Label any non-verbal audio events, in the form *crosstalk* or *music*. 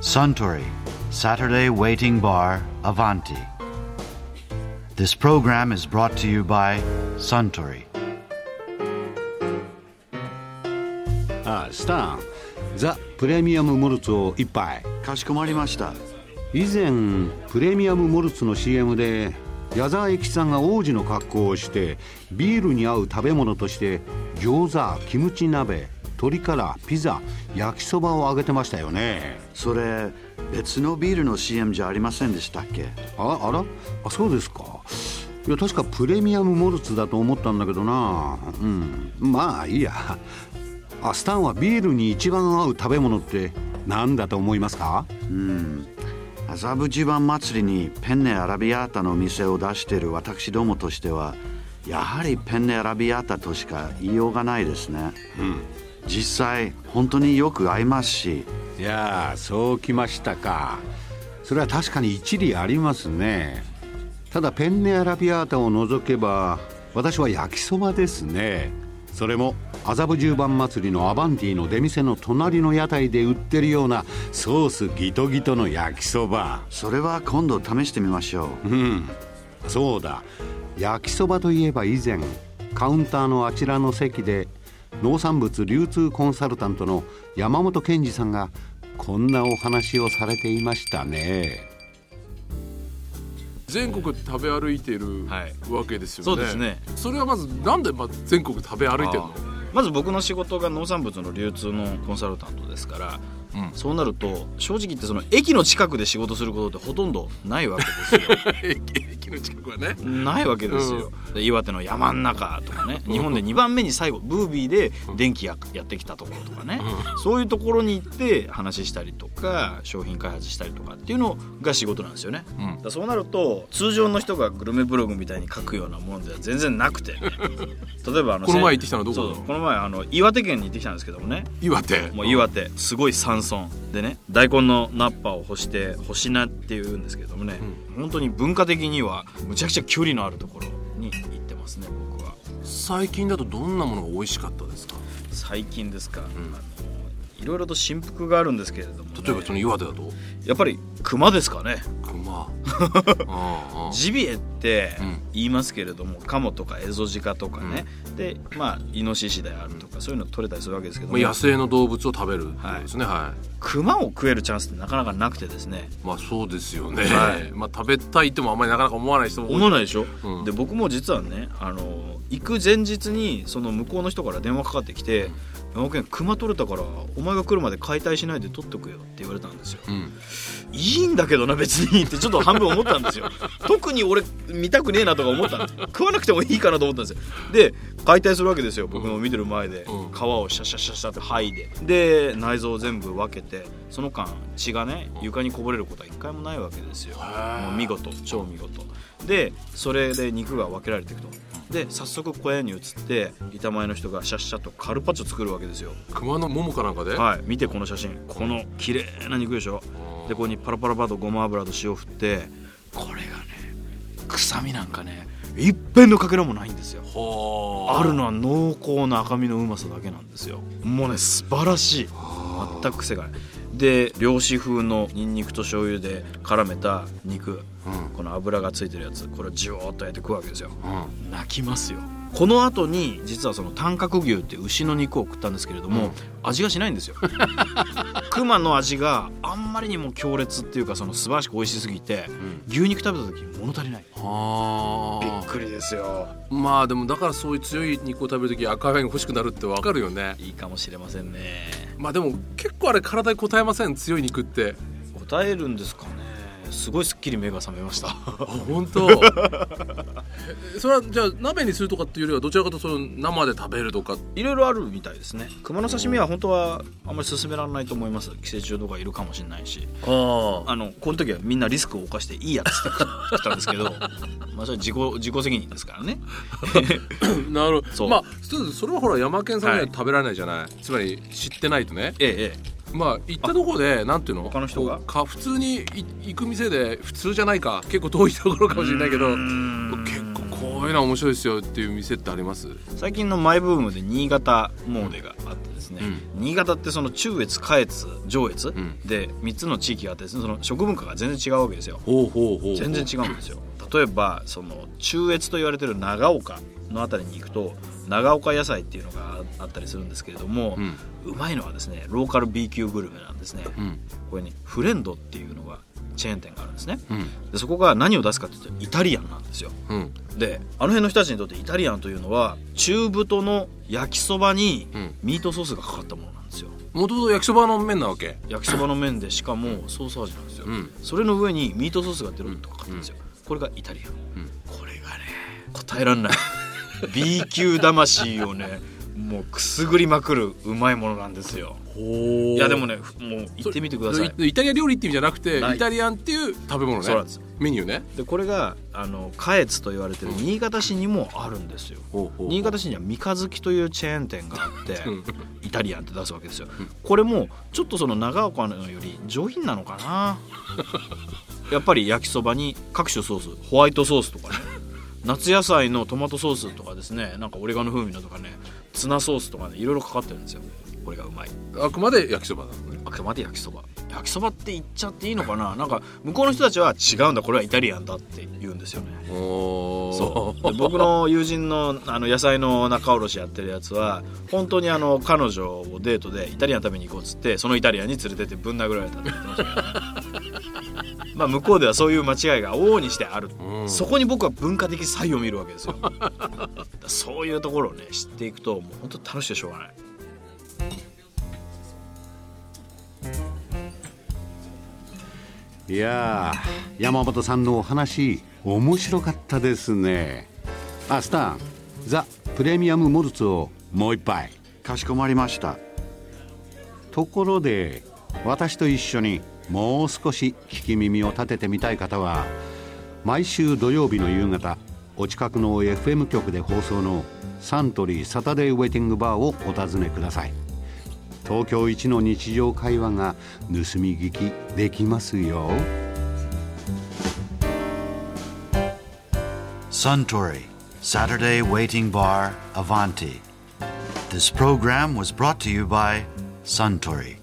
Suntory Saturday Waiting Bar Avanti. This program is brought to you by Suntory. あスタンザ・プレミアム・モルツを一杯かしこまりました。以前プレミアム・モルツの CM で矢沢永吉さんが王子の格好をしてビールに合う食べ物として餃子キムチ鍋鶏からピザ焼きそばをあげてましたよね。それ別のビールの CM じゃありませんでしたっけ？ああら？あそうですか。いや確かプレミアム・モルツだと思ったんだけどな。うん。まあいいや。あスタンはビールに一番合う食べ物って何だと思いますか？麻布地盤祭りにペンネアラビアータの店を出している私どもとしてはやはりペンネアラビアータとしか言いようがないですね、実際本当によく合いますし。いやあそうきましたか。それは確かに一理ありますね。ただペンネアラビアータを除けば私は焼きそばですね。それも麻布十番祭りのアバンティの出店の隣の屋台で売ってるようなソースギトギトの焼きそば。それは今度試してみましょう。うん。そうだ。焼きそばといえば以前カウンターのあちらの席で農産物流通コンサルタントの山本健二さんがこんなお話をされていましたね。全国食べ歩いているはい。わけですよね、そうですね。それはまずなんでま全国食べ歩いてるの？まず僕の仕事が農産物の流通のコンサルタントですから、うん。そうなると正直言ってその駅の近くで仕事することってほとんどないわけですよ。*laughs* 駅駅の近くはね。ないわけですよ、で岩手の山ん中とかね日本で2番目に最後ブービーで電気ややってきたところとかね、そういうところに行って話したりとか商品開発したりとかっていうのが仕事なんですよね、うん。そうなると通常の人がグルメブログみたいに書くようなものでは全然なくて、ね、*laughs* 例えばあのこの前行ってきたのどここの前あの岩手県に行ってきたんですけどもね。岩手。もう岩手。すごい山村でね大根のナッパを干して干し菜っていうんですけどもね、本当に文化的にはむちゃくちゃ距離のあるところに行ってますね僕は。最近だとどんなものが美味しかったですか？最近ですか、あのいろいろと振幅があるんですけれどもね、例えばその岩手だと？やっぱり熊ですかね。熊。*laughs* ジビエってうん。言いますけれども、カモとかエゾジカとかね、でまあイノシシであるとか、そういうの取れたりするわけですけども、まあ野生の動物を食べるってことですねはい、熊を食えるチャンスってなかなかなくてですね。まあそうですよね、はい。*laughs* まあ食べたいってもあんまりなかなか思わない人も思わないでしょ、うん。で僕も実はねあの行く前日にその向こうの人から電話かかってきて「山本君熊取れたからお前が来るまで解体しないで取っとくよ」って言われたんですよ。うん。いいんだけどな別にってちょっと半分思ったんですよ。特に俺見たくねえなとか思ったんです食わなくてもいいかなと思ったんですよ。で解体するわけですよ僕の見てる前で、うん。皮をシャシャシャシャって剥いで。で内臓を全部分けてその間血がね床にこぼれることは一回もないわけですよ。もう見事超見事。でそれで肉が分けられていくとで早速小屋に移って板前の人がシャッシャッとカルパッチョ作るわけですよ。熊のももかなんかで、はい。見てこの写真。この綺麗な肉でしょでここにパラパラパラとごま油と塩振ってこれがね臭みなんかね一片のかけらもないんですよ。はあ。るのは濃厚な赤身のうまさだけなんですよ。もうね素晴らしい。全く癖がないで漁師風のニンニクと醤油で絡めた肉、この油がついてるやつこれをジューッと焼いて食うわけですよ。うん。泣きますよ。この後に実はその短角牛って牛の肉を食ったんですけれども、味がしないんですよ。*laughs* 熊の味があんまりにも強烈っていうかその素晴らしく美味しすぎて、牛肉食べた時物足りない。はあ。びっくりですよ。まあでもだからそういう強い肉を食べる時赤ワインが欲しくなるってわかるよね。いいかもしれませんね。まあでも結構あれ体に応えません？強い肉って。答えるんですかねすごいすっきり目が覚めました。あ本当？*laughs* それはじゃあ鍋にするとかっていうよりはどちらかというとその生で食べるとか？いろいろあるみたいですね。熊の刺身は本当はあんまり勧められないと思います。寄生虫とかいるかもしれないし。ああのこの時はみんなリスクを冒していいやつって食ったんですけど。*laughs* まあそれは自己自己責任ですからね。*laughs* なるほど。まあそそれはほら山県さんにははい。食べられないじゃない、つまり知ってないとね。ええええまあ行ったところでなんていうの？他の人が？か普通にい行く店で普通じゃないか結構遠いところかもしれないけど結構ここういうの面白いですよっていう店ってあります？最近のマイブームで新潟詣でがあってですね、新潟ってその中越下越上越、ん。で3つの地域があってですねその食文化が全然違うわけですよ。全然違うんですよ例えばその中越と言われてる長岡の辺りに行くと長岡野菜っていうのがあったりするんですけれども、うまいのはですねローカル B 級グルメなんですね、ん。これねフレンドっていうのがチェーン店があるんですね、ん。でそこが何を出すかっていうとイタリアンなんですよ。うん。であの辺の人たちにとってイタリアンというのは中太の焼きそばにん。ミートソースがかかったものなんですよ。もともと焼きそばの麺なわけ。焼きそばの麺でしかもソース味なんですよ、ん。それの上にミートソースがデロッとかかってるんですよ、これがイタリアン、これがね答えらんない。*laughs* B 級魂をねもうくすぐりまくるうまいものなんですよ。いいやでもねふもう行ってみてください。イタリア料理って意味じゃなくてイタリアンっていう食べ物ね。そうなんです。メニューね。でこれがあの下越と言われてる新潟市にもあるんですよ、ほうほう。新潟市には三日月というチェーン店があってうん。イタリアンって出すわけですよ。これもちょっとその長岡のより上品なのかなやっぱり焼きそばに各種ソースホワイトソースとかね *laughs* 夏野菜のトマトソースとかですねなんかオレガノ風味のとかねツナソースとかねいろいろかかってるんですよ。これがうまい。あくまで焼きそばなのね。あくまで焼きそば。焼きそばって言っちゃっていいのかな？なんか向こうの人たちは違うんだ。これはイタリアンだって言うんですよね。おそう。で僕の友人のあの野菜の仲卸やってるやつは本当にあの彼女をデートでイタリアン食べに行こうっつってそのイタリアンに連れてってぶん殴られたって言ってましたけどねまあ向こうではそういう間違いが往々にしてある、うん。そこに僕は文化的差異を見るわけですよ。そういうところをね知っていくともう本当楽しくてしょうがない。いやー山本さんのお話面白かったですね。あスタンザ・プレミアム・モルツをもう一杯。かしこまりました。ところで私と一緒にもう少し聞き耳を立ててみたい方は毎週土曜日の夕方お近くの FM 局で放送のサントリーサタデーウェイティングバーをお尋ねください。東京一の日常会話が盗み聞きできますよ。Suntory Saturday Waiting Bar Avanti. This program was brought to you by Suntory.